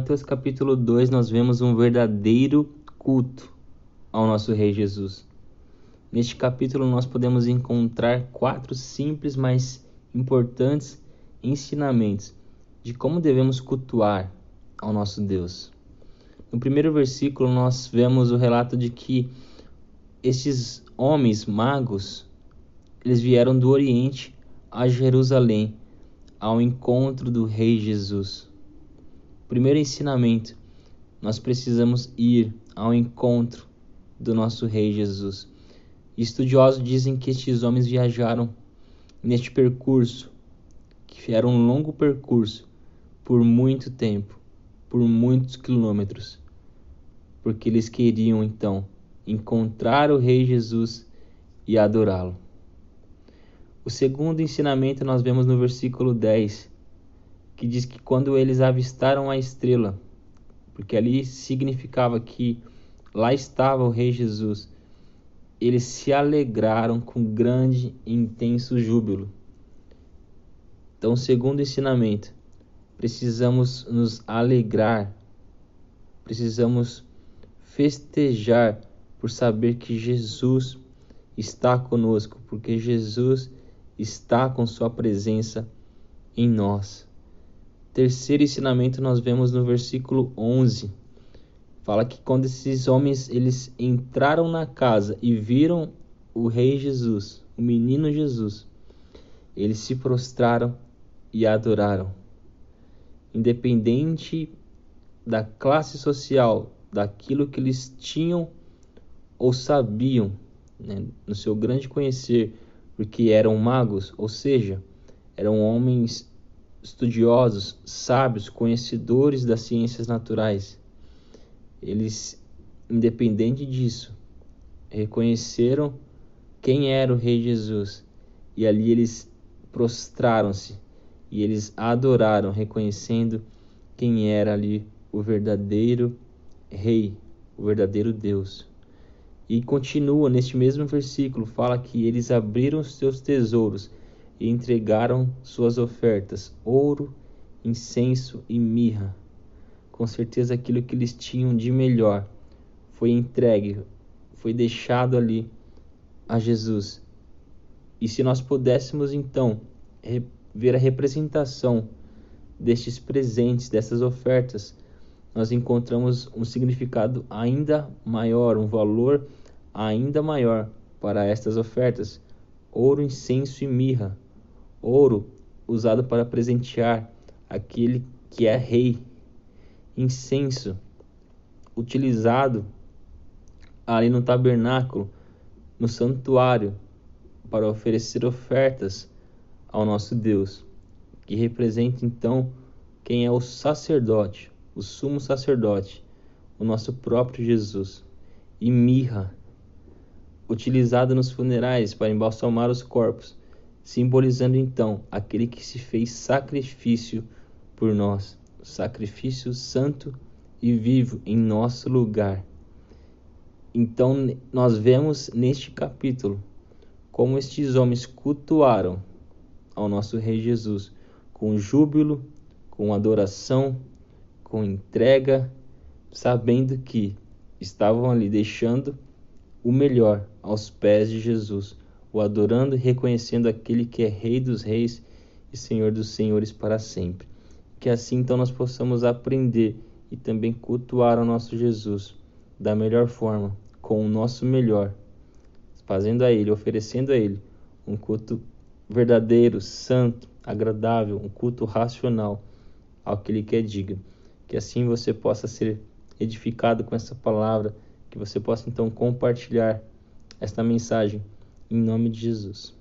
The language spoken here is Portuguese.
Mateus capítulo 2, nós vemos um verdadeiro culto ao nosso Rei Jesus. Neste capítulo, nós podemos encontrar quatro simples, mas importantes ensinamentos de como devemos cultuar ao nosso Deus. No primeiro versículo, nós vemos o relato de que esses homens magos, eles vieram do Oriente a Jerusalém ao encontro do Rei Jesus. Primeiro ensinamento: nós precisamos ir ao encontro do nosso Rei Jesus. Estudiosos dizem que estes homens viajaram neste percurso, que era um longo percurso, por muito tempo, por muitos quilômetros, porque eles queriam então encontrar o Rei Jesus e adorá-lo. O segundo ensinamento nós vemos no versículo 10, que diz que quando eles avistaram a estrela, porque ali significava que lá estava o Rei Jesus, eles se alegraram com grande e intenso júbilo. Então, segundo ensinamento, precisamos nos alegrar, precisamos festejar por saber que Jesus está conosco, porque Jesus está com Sua presença em nós. Terceiro ensinamento nós vemos no versículo 11. Fala que quando esses homens eles entraram na casa e viram o rei Jesus, o menino Jesus, eles se prostraram e adoraram. Independente da classe social, daquilo que eles tinham ou sabiam, né, no seu grande conhecer, porque eram magos, ou seja, eram homens estudiosos, sábios, conhecedores das ciências naturais, eles, independente disso, reconheceram quem era o Rei Jesus e ali eles prostraram-se e eles adoraram, reconhecendo quem era ali o verdadeiro Rei, o verdadeiro Deus. E continua neste mesmo versículo, fala que eles abriram os seus tesouros e entregaram suas ofertas: ouro, incenso e mirra. Com certeza aquilo que eles tinham de melhor foi entregue, foi deixado ali a Jesus. E se nós pudéssemos então ver a representação destes presentes, dessas ofertas, nós encontramos um significado ainda maior, um valor ainda maior para estas ofertas: ouro, incenso e mirra ouro usado para presentear aquele que é rei, incenso utilizado ali no tabernáculo, no santuário, para oferecer ofertas ao nosso Deus, que representa então quem é o sacerdote, o sumo sacerdote, o nosso próprio Jesus, e mirra, utilizada nos funerais para embalsamar os corpos, simbolizando então aquele que se fez sacrifício por nós, sacrifício santo e vivo em nosso lugar. Então, nós vemos neste capítulo como estes homens cultuaram ao nosso Rei Jesus com júbilo, com adoração, com entrega, sabendo que estavam ali deixando o melhor aos pés de Jesus o adorando e reconhecendo aquele que é Rei dos Reis e Senhor dos Senhores para sempre. Que assim então nós possamos aprender e também cultuar o nosso Jesus da melhor forma, com o nosso melhor, fazendo a Ele, oferecendo a Ele um culto verdadeiro, santo, agradável, um culto racional ao que Ele quer diga. Que assim você possa ser edificado com essa palavra, que você possa então compartilhar esta mensagem em nome de Jesus.